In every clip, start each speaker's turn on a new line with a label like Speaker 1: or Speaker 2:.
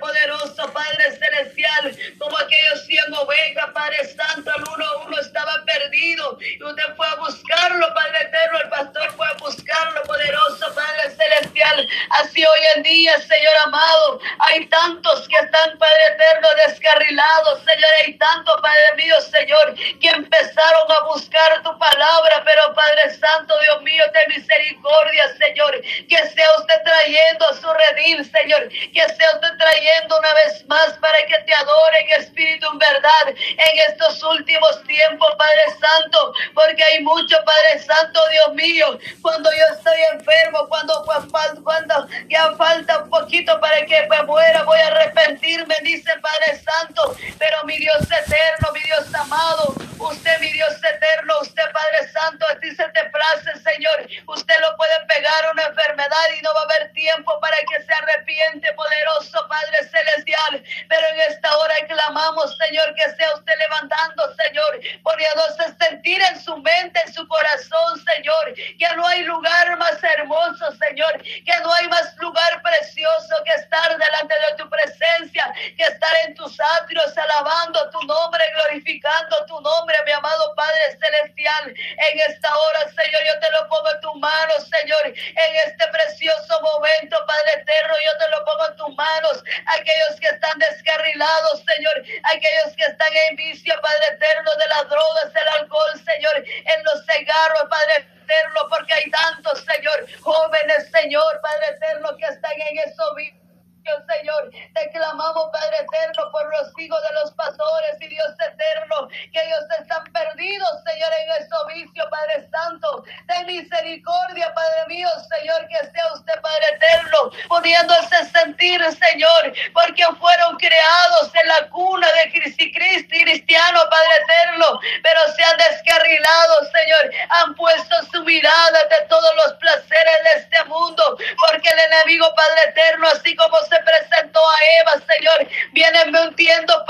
Speaker 1: poderoso Padre Celestial, como aquellos cien ovejas, Padre Santo, el uno uno estaba perdido y usted fue a buscarlo, Padre Eterno, el pastor fue a buscarlo, poderoso Padre Celestial. Así hoy en día, Señor amado, hay tantos que están, Padre Eterno, descarrilados, Señor, hay tantos, Padre mío, Señor, que empezaron a buscar tu palabra, pero Padre Santo, Dios mío, de misericordia, Señor, que sea usted trayendo a su redil, Señor, que sea usted trayendo una vez más para que te adoren, Espíritu, en verdad, en estos últimos tiempos, Padre Santo, porque hay mucho, Padre Santo, Dios mío, cuando yo estoy enfermo, cuando, cuando ya falta un poquito para que me muera, voy a arrepentirme, dice Padre Santo, pero mi Dios eterno, mi Dios amado, usted, mi Dios eterno, usted, Padre Santo, dice te place, Señor, usted lo puede pegar una enfermedad y no va a haber tiempo para que se arrepiente, poderoso Padre Celestial, pero en esta hora clamamos, Señor, que sea usted levantando, Señor, poniéndose sentir en su mente, en su corazón, Señor, que no hay lugar más hermoso, Señor, que no hay más lugar precioso que estar delante de tu presencia, que estar en tus atrios alabando tu nombre, glorificando tu nombre, mi amado Padre Celestial. En esta hora, Señor, yo te lo pongo en tus manos, Señor, en este precioso momento, Padre eterno, yo te lo pongo en tus manos. Aquellos que están descarrilados, Señor, aquellos que están en vicio, Padre eterno, de las drogas, el alcohol, Señor, en los cigarros, Padre eterno, porque hay tantos, Señor, jóvenes, Señor, Padre eterno, que están en eso Señor, te clamamos, Padre eterno, por los hijos de los pastores y Dios eterno, que ellos están perdidos, Señor, en ese vicio, Padre Santo. de misericordia, Padre mío, Señor, que sea usted, Padre eterno, pudiéndose sentir, Señor, porque fueron creados en la cuna de Cristo cristiano, Padre eterno, pero se han descarrilado, Señor, han puesto su mirada de todos los placeres de este mundo, porque el enemigo, Padre eterno, así como se presentó a Eva, Señor, viene mintiendo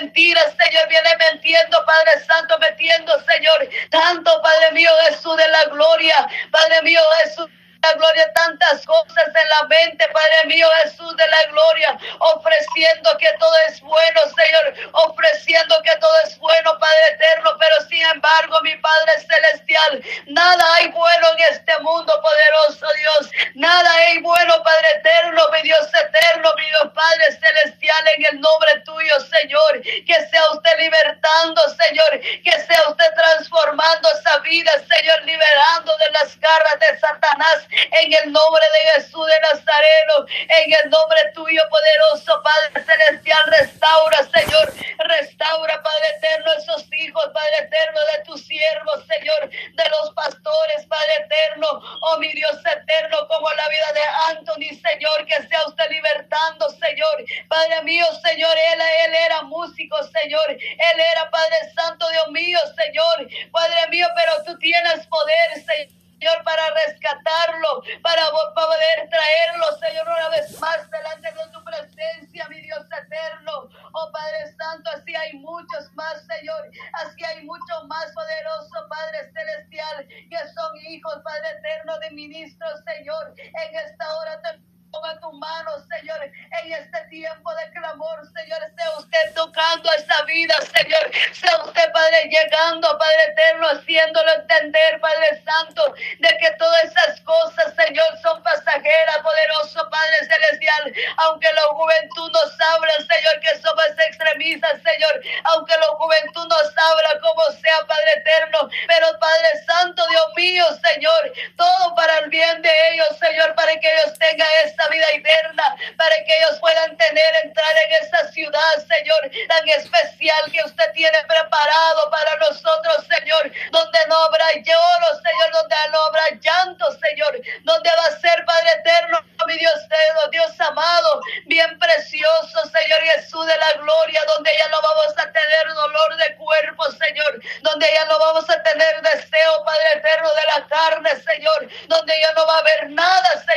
Speaker 1: mentiras, Señor, viene mintiendo, Padre Santo, metiendo, Señor, tanto, Padre mío, Jesús de la gloria, Padre mío, Jesús la gloria, tantas cosas en la mente, Padre mío Jesús de la gloria, ofreciendo que todo es bueno, Señor, ofreciendo que todo es bueno, Padre eterno, pero sin embargo, mi Padre celestial, nada hay bueno en este mundo, poderoso Dios, nada hay bueno, Padre eterno, mi Dios eterno, mi Dios Padre celestial, en el nombre tuyo, Señor, que sea usted libertando, Señor, que sea usted transformando esa vida, Señor, liberando de las garras de Satanás, en el nombre de Jesús de Nazareno, en el nombre tuyo poderoso, Padre Celestial, restaura, Señor, restaura, Padre Eterno, esos hijos, Padre Eterno, de tus siervos, Señor, de los pastores, Padre Eterno, oh mi Dios eterno, como la vida de Anthony, Señor, que sea usted libertando, Señor, Padre mío, Señor, él, él era músico, Señor, él era Padre Santo, Dios mío, Señor, Padre mío, pero tú tienes poder, Señor. Señor, para rescatarlo, para poder traerlo, Señor, una vez más delante de tu presencia, mi Dios eterno. Oh Padre Santo, así hay muchos más, Señor. Así hay mucho más poderoso, Padre Celestial, que son hijos, Padre eterno de ministros, Señor. En esta hora te ponga tu mano, Señor, en este tiempo de clamor, Señor, sea usted tocando esa vida, Señor, sea usted, Padre, llegando, Padre eterno, haciéndolo entender, Padre Santo, de que todas esas cosas, Señor, son pasajeras, poderoso Padre Celestial, aunque la juventud nos habla, Señor, que somos extremistas, Señor, aunque la juventud nos habla como sea, Padre eterno, pero Padre Santo, Dios mío, Señor, todo para el bien de ellos, Señor, para que ellos tengan esa vida eterna, para que ellos puedan tener, entrar en esa ciudad, Señor, tan especial que usted tiene preparado para nosotros, Señor, donde no habrá lloro, Señor, donde no habrá llanto, Señor, donde va a ser, Padre eterno, mi Dios, Dios amado, bien precioso, Señor Jesús de la gloria, donde ya no vamos a tener dolor de cuerpo, Señor, donde ya no vamos a tener deseo, Padre eterno, de la carne, Señor, donde ya no va a haber nada, Señor,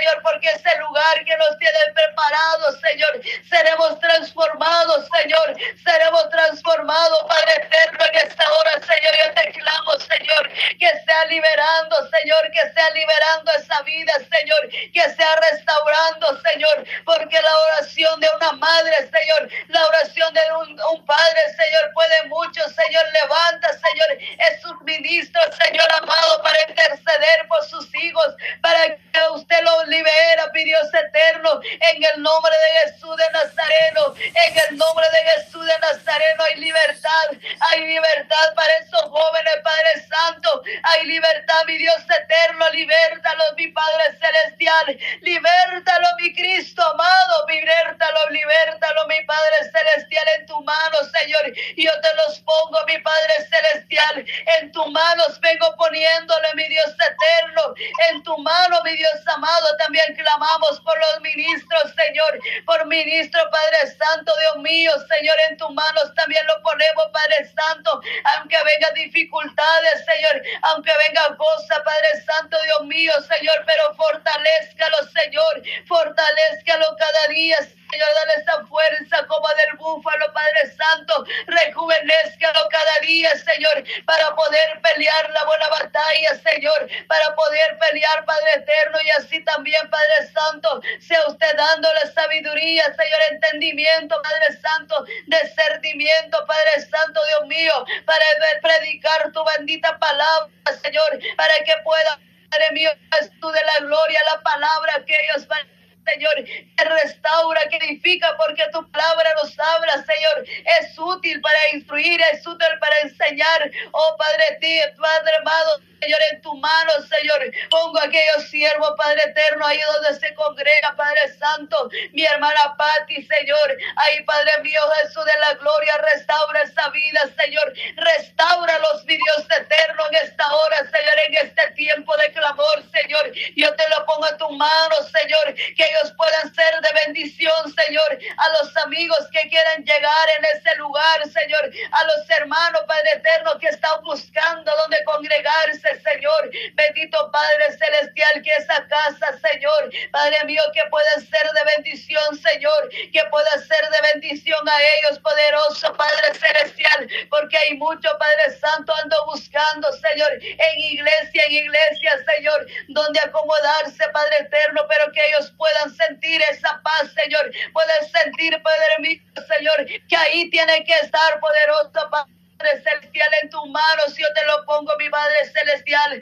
Speaker 1: lugar que nos tienen preparados, Señor, seremos transformados, Señor, seremos transformados, Padre eterno, en esta hora, Señor, yo te clamo, Señor, que sea liberando, Señor, que sea liberando esa vida, Señor, que sea restaurando, Señor, porque la oración de una madre, Señor, la oración de un, un padre, Señor, puede mucho, Señor, levanta, Señor, es un ministro, Señor amado, para interceder por sus hijos, para que usted los libera, mi Dios eterno, en el nombre de Jesús de Nazareno, en el nombre de Jesús de Nazareno hay libertad, hay libertad para esos jóvenes, Padre Santo, hay libertad, mi Dios eterno, libértalo, mi Padre celestial, libértalo, mi Cristo amado, libértalo, libértalo, mi Padre celestial, en tu mano, Señor, yo te los pongo, mi Padre celestial, en tus manos vengo poniéndole, mi Dios eterno, en tu mano, mi Dios amado, también clamamos por los ministros, Señor, por ministro, Padre Santo, Dios mío, Señor, en tus manos también lo ponemos, Padre Santo, aunque venga dificultades, Señor, aunque venga cosa, Padre Santo, Dios mío, Señor, pero fortalezcalo, Señor, fortalezcalo cada día, Señor, dale esa fuerza como del búfalo, Padre Santo. Rejuvenezcalo cada día, Señor, para poder pelear la buena batalla, Señor, para poder pelear, Padre eterno, y así también, Padre Santo, sea usted dándole sabiduría, Señor, entendimiento, Padre Santo, discernimiento, Padre Santo, Dios mío, para predicar tu bendita palabra, Señor, para que pueda, Padre mío, tú de la gloria, la palabra que ellos van Señor, que restaura, que edifica, porque tu palabra nos habla, Señor. Es útil para instruir, es útil para enseñar. Oh Padre, ti, Padre amado. Señor, en tu mano, Señor. Pongo aquellos siervos, Padre eterno, ahí donde se congrega, Padre Santo. Mi hermana Patti, Señor. Ahí, Padre mío, Jesús de la gloria, restaura esa vida, Señor. Restaura los mi Dios eterno en esta hora, Señor, en este tiempo de clamor, Señor. Yo te lo pongo en tu mano, Señor. Que ellos puedan ser de bendición, Señor. A los amigos que quieren llegar en ese lugar, Señor. A los hermanos, Padre eterno, que están buscando donde congregarse, Señor. Bendito Padre Celestial, que esa casa, Señor, Padre mío, que pueda ser de bendición, Señor, que pueda ser de bendición a ellos, poderoso Padre Celestial, porque hay mucho, Padre Santo, ando buscando, Señor, en iglesia, en iglesia, Señor, donde acomodarse, Padre Eterno, pero que ellos puedan sentir esa paz, Señor, pueden sentir, Padre mío, Señor, que ahí tiene que estar, poderoso Padre. Celestial en tus manos, yo te lo pongo, mi Padre Celestial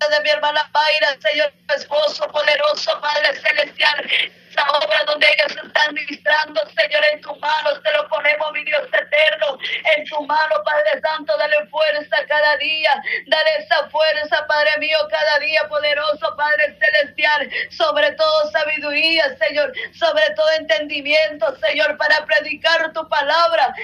Speaker 1: de mi hermana Mayra, Señor, esposo poderoso, Padre Celestial, esa obra donde ellos están ministrando, Señor, en tus manos te lo ponemos, mi Dios eterno, en tu mano, Padre Santo, dale fuerza cada día, dale esa fuerza, Padre mío, cada día, poderoso, Padre Celestial, sobre todo sabiduría, Señor, sobre todo entendimiento, Señor, para predicar tu palabra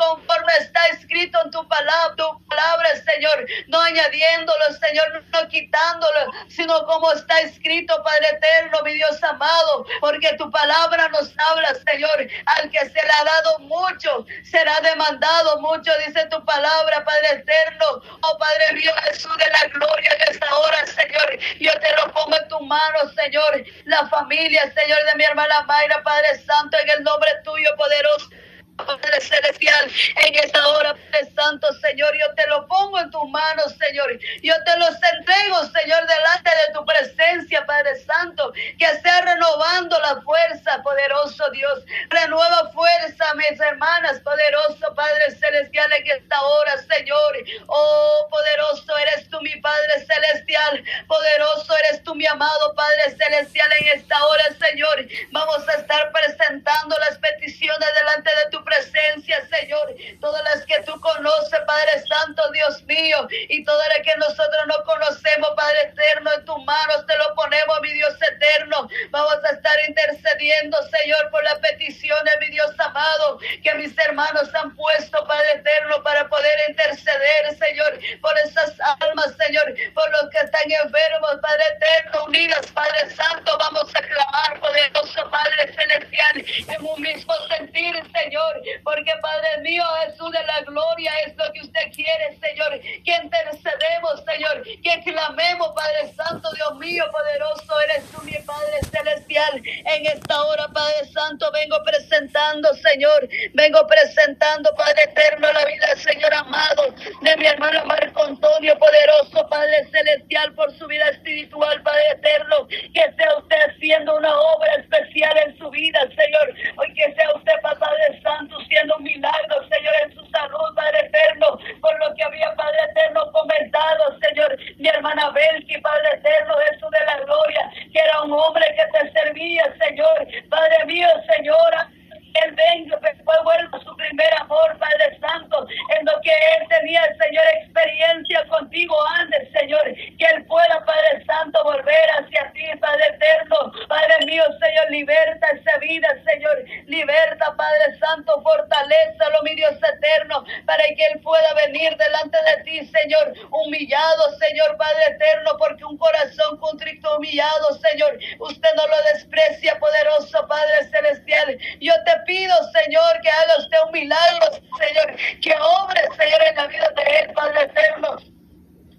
Speaker 1: conforme está escrito en tu palabra, tu palabra, Señor, no añadiéndolo, Señor, no quitándolo, sino como está escrito, Padre eterno, mi Dios amado, porque tu palabra nos habla, Señor, al que se le ha dado mucho, será demandado mucho, dice tu palabra, Padre eterno, oh Padre mío, Jesús de la gloria en esta hora, Señor, yo te lo pongo en tu mano, Señor, la familia, Señor, de mi hermana Mayra, Padre Santo, en el nombre tuyo, poderoso. Padre Celestial, en esta hora, Padre Santo, Señor, yo te lo pongo en tus manos, Señor. Yo te los entrego, Señor, delante de tu presencia, Padre Santo, que sea renovando la fuerza, poderoso Dios. Renueva fuerza, mis hermanas, poderoso Padre Celestial, en esta hora, Señor. Oh, poderoso eres tú, mi Padre Celestial. Poderoso eres tú, mi amado Padre Celestial, en esta hora, Señor. Vamos a estar presentando las peticiones delante de tu presencia, Señor. Todas las que tú conoces, Padre Santo, Dios mío, y todas las que nosotros no conocemos, Padre eterno, en tus manos te lo ponemos, mi Dios eterno. Vamos a estar intercediendo, Señor, por las peticiones, mi Dios amado, que mis hermanos han puesto, Padre eterno, para poder interceder, Señor, por esas almas, Señor, por los que están enfermos, Padre eterno, unidas, Padre Santo, vamos a clamar, poderoso Padre celestial, en un mismo sentir, Señor, porque Padre mío, Jesús de la gloria es lo que usted quiere, Señor, que intercedemos, Señor, que clamemos, Padre Santo, Dios mío, poderoso eres tú, En esta hora, Padre Santo, vengo presentando, Señor, vengo presentando, Padre eterno, la vida, Señor amado, de mi hermano Marco Antonio, poderoso Padre celestial, por su vida espiritual, Padre eterno, que sea usted haciendo una obra especial en su vida, Señor. Hoy que sea usted, Padre Santo, siendo un milagro, Señor, en su salud, Padre eterno, por lo que había, Padre eterno, comentado, Señor, mi hermana Belki, Padre eterno, Jesús de la gloria, que era un hombre que te servía, Señor, Padre mío, Señora. Él venga, fue vuelvo a su primer amor, Padre Santo, en lo que Él tenía, Señor, experiencia contigo antes, Señor, que Él pueda, Padre Santo, volver hacia ti, Padre eterno, Padre mío, Señor, liberta esa vida, Señor, liberta, Padre Santo, fortaleza, lo mi Dios eterno, para que Él pueda venir delante de ti, Señor, humillado, Señor, Padre eterno, porque un corazón humillado, Señor, usted no lo desprecia, poderoso Padre celestial, yo te pido, Señor, que haga usted un milagro, Señor, que obre, Señor, en la vida de él, Padre eterno.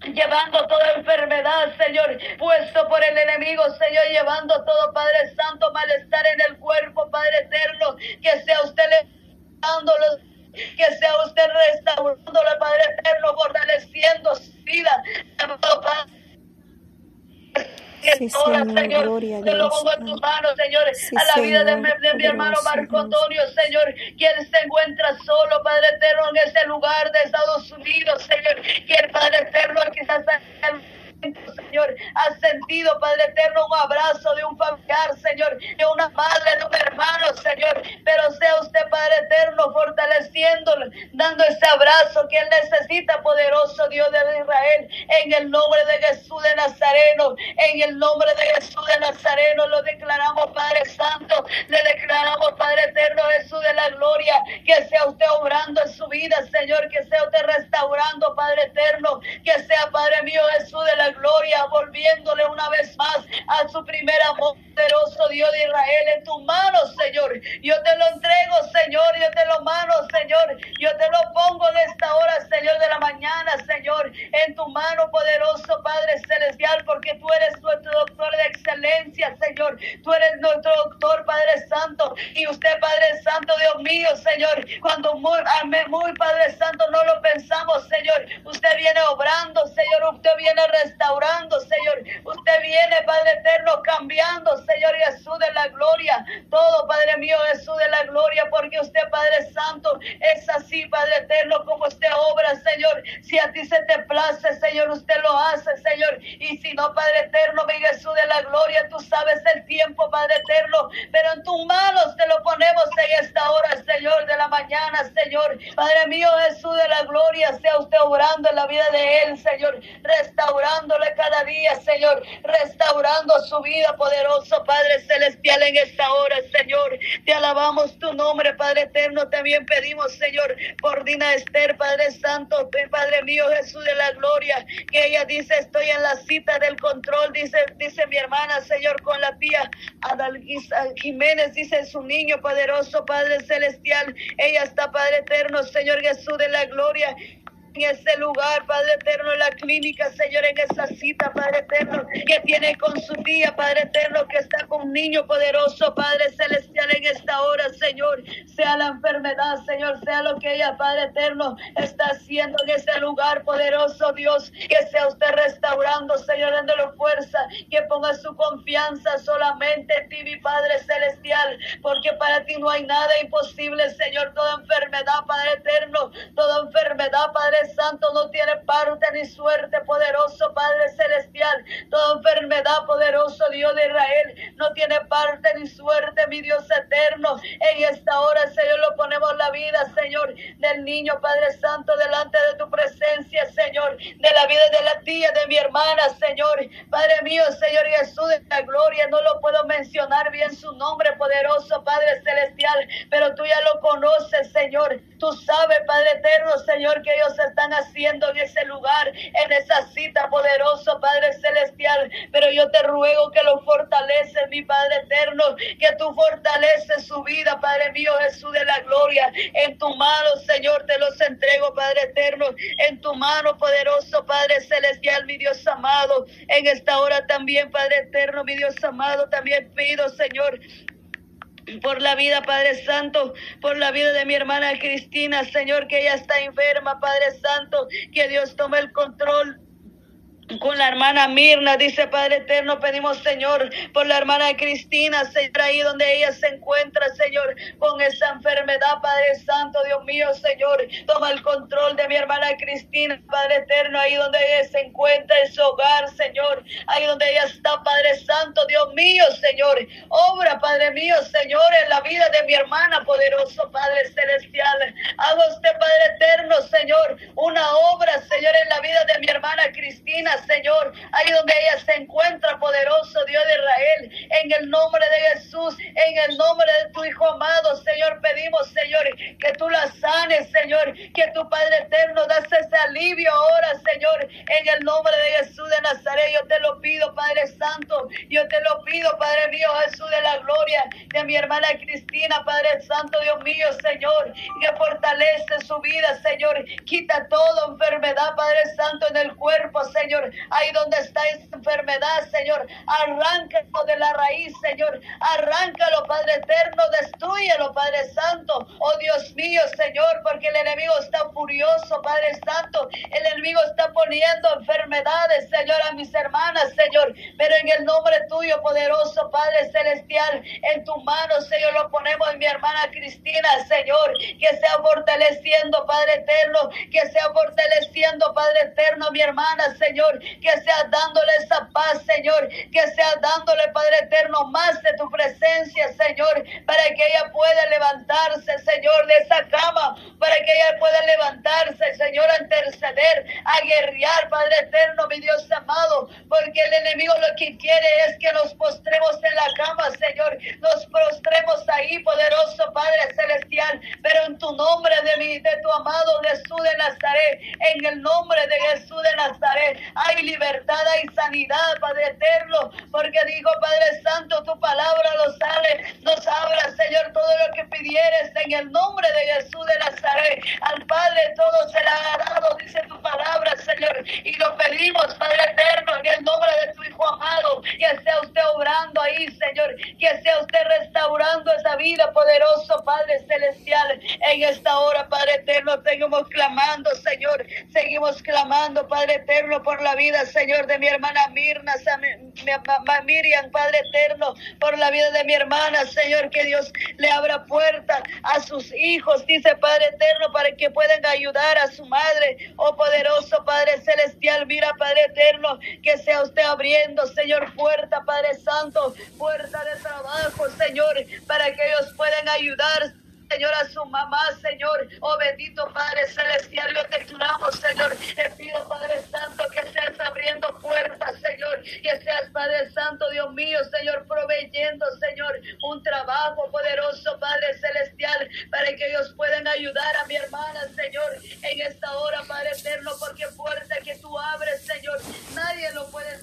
Speaker 1: Llevando toda enfermedad, Señor, puesto por el enemigo, Señor, llevando todo, Padre Santo, malestar en el cuerpo, Padre eterno, que sea usted levantándolo, que sea usted restaurándolo, Padre eterno, fortaleciendo vida, Padre
Speaker 2: Sí, Señor, gloria a Dios.
Speaker 1: Te lo pongo en tus manos, Señor, a la vida de,
Speaker 2: Señor,
Speaker 1: mi, de mi hermano Marco. Antonio, Señor, quien se encuentra solo, Padre eterno, en ese lugar de Estados Unidos, Señor, que el Padre eterno quizás Señor, ha sentido, Padre eterno, un abrazo de un familiar, Señor, de una madre, de un hermano, Señor, pero sea usted, Padre eterno, fortaleciéndolo, dando ese abrazo que él necesita, poderoso Dios de Israel, en el nombre de Jesús de Nazareno, en el nombre de Jesús de Nazareno, lo declaramos, Padre Santo, le declaramos, Padre eterno, Jesús de la gloria, que sea usted obrando en su vida, Señor, que sea usted restaurando, Padre eterno, que sea, Padre mío, Jesús de la gloria, volviéndole una vez más a su primer amor, poderoso Dios de Israel, en tus manos, Señor. Yo te lo entrego, Señor, yo te lo mano, Señor. Yo te lo pongo en esta hora, Señor, de la mañana, Señor, en tu mano, poderoso Padre Celestial, porque tú eres nuestro doctor de excelencia, Señor. Tú eres nuestro doctor, Padre Santo. Y usted, Padre Santo, Dios mío, Señor, cuando muy, amén, muy Padre Santo, no lo pensamos, Señor. Usted viene obrando, Señor. Usted viene restaurando, Señor. Usted viene, Padre eterno, cambiando, Señor Jesús de la gloria. Todo, Padre mío, Jesús de la gloria, porque usted, Padre Santo, es así, Padre eterno, como usted obra, Señor. Si a ti se te place, Señor, usted lo hace, Señor. Y si no, Padre eterno, mi Jesús de la gloria, tú sabes el tiempo, Padre eterno, pero en tus manos te lo ponemos en esta hora, Señor, de la mañana, Señor. Padre mío, Jesús de la gloria, sea usted obrando en la vida de él, Señor, restaurándole cada día, Señor, restaurando su vida, poderoso Padre celestial, en esta hora, Señor. Te alabamos tu nombre, Padre eterno. También pedimos, Señor, por Dina Esther, Padre Santo, Padre mío, Jesús de la gloria, que ella dice, estoy en la cita del control, dice, dice mi hermana, Señor, con la tía Adalgisa Jiménez, dice su niño poderoso, Padre celestial. Ella está, Padre eterno, Señor Jesús de la gloria en ese lugar, Padre eterno, en la clínica, Señor, en esa cita, Padre eterno, que tiene con su tía, Padre eterno, que está con un niño poderoso, Padre celestial, en esta hora, Señor, sea la enfermedad, Señor, sea lo que ella, Padre eterno, está haciendo en ese lugar, poderoso Dios, que sea usted restaurando, Señor, dándole fuerza, que ponga su confianza solamente en ti, mi Padre celestial, porque para ti no hay nada imposible, Señor, toda enfermedad, Padre eterno, toda enfermedad, Padre Santo, no tiene parte ni suerte, poderoso Padre Celestial. Toda enfermedad, poderoso Dios de Israel, no tiene parte ni suerte, mi Dios eterno. En esta hora, Señor, lo ponemos la vida, Señor, del niño, Padre Santo, delante de tu presencia, Señor, de la vida de la tía, de mi hermana, Señor. Padre mío, Señor Jesús de la gloria, no lo puedo mencionar bien su nombre, poderoso Padre Celestial, pero tú ya lo conoces, Señor. Tú sabes, Padre eterno, Señor, que ellos están haciendo en ese lugar, en esa cita, poderoso Padre Celestial pero yo te ruego que lo fortaleces, mi Padre eterno, que tú fortaleces su vida, Padre mío Jesús de la gloria. En tu mano, Señor, te los entrego, Padre eterno, en tu mano poderoso, Padre celestial, mi Dios amado. En esta hora también, Padre eterno, mi Dios amado, también pido, Señor, por la vida, Padre Santo, por la vida de mi hermana Cristina, Señor, que ella está enferma, Padre Santo, que Dios tome el control con la hermana Mirna, dice Padre Eterno, pedimos Señor por la hermana Cristina, Señor, ahí donde ella se encuentra, Señor, con esa enfermedad, Padre Santo, Dios mío, Señor, toma el control de mi hermana Cristina, Padre Eterno, ahí donde ella se encuentra en su hogar, Señor, ahí donde ella está, Padre Santo, Dios mío, Señor, obra, Padre mío, Señor, en la vida de mi hermana, poderoso Padre Celestial, haga usted, Padre Eterno, Señor, una obra, Señor, en la vida de mi hermana Cristina, Señor, ahí donde ella se encuentra, poderoso Dios de Israel, en el nombre de Jesús, en el nombre de tu Hijo amado, Señor, pedimos, Señor, que tú la sanes, Señor, que tu Padre eterno das ese alivio ahora, Señor, en el nombre de Jesús de Nazaret, yo te lo pido, Padre Santo, yo te lo pido, Padre mío, Jesús de la gloria, de mi hermana Padre Santo, Dios mío, Señor, que fortalece su vida, Señor, quita toda enfermedad, Padre Santo, en el cuerpo, Señor, ahí donde está esa enfermedad, Señor. Arráncalo de la raíz, Señor. Arráncalo, Padre eterno. Destruyelo, Padre Santo. Oh Dios mío, Señor, porque el enemigo está furioso, Padre Santo. El enemigo está poniendo enfermedades, Señor, a mis hermanas, Señor. Pero en el nombre tuyo, poderoso Padre Celestial, en tu mano, Señor, lo ponemos en mi hermana Cristina, Señor. Que sea fortaleciendo, Padre eterno. Que sea fortaleciendo, Padre eterno, mi hermana, Señor que sea dándole esa paz, Señor, que sea dándole, Padre eterno, más de tu presencia, Señor, para que ella pueda levantarse, Señor, de esa cama, para que ella pueda levantarse, Señor, a interceder, a guerrear, Padre eterno, mi Dios amado, porque el enemigo lo que quiere es que nos postremos en la cama, Señor, nos postremos ahí, poderoso Padre celestial, pero en tu nombre de mi, de tu amado Jesús de Nazaret, en el nombre de Jesús de Nazaret, hay libertad, hay sanidad, Padre eterno, porque digo, Padre Santo, tu palabra nos sale, nos abra, Señor, todo lo que pidieres en el nombre de Jesús de Nazaret. Al Padre todo será dado, dice tu palabra, Señor, y lo pedimos, Padre eterno, en el nombre de tu Hijo amado, que sea usted obrando ahí, Señor, que sea usted restaurando esa vida, poderoso Padre celestial, en esta hora, Padre eterno, seguimos clamando, Señor, seguimos clamando, Padre eterno, por la vida, Señor, de mi hermana Mirna, Miriam, Padre eterno, por la vida de mi hermana, Señor, que Dios le abra puerta a sus hijos, dice Padre eterno, para que puedan ayudar a su madre, oh poderoso Padre celestial, mira Padre eterno, que sea usted abriendo, Señor, puerta, puerta, Padre Santo, puerta de trabajo, Señor, para que ellos puedan ayudar, Señor, a su mamá, Señor. Oh bendito Padre Celestial, yo te clamo, Señor. Te pido, Padre Santo, que seas abriendo puertas, Señor. Que seas, Padre Santo, Dios mío, Señor, proveyendo, Señor, un trabajo poderoso, Padre Celestial, para que ellos puedan ayudar a mi hermana, Señor, en esta hora, Padre Eterno, porque puerta que tú abres, Señor, nadie lo puede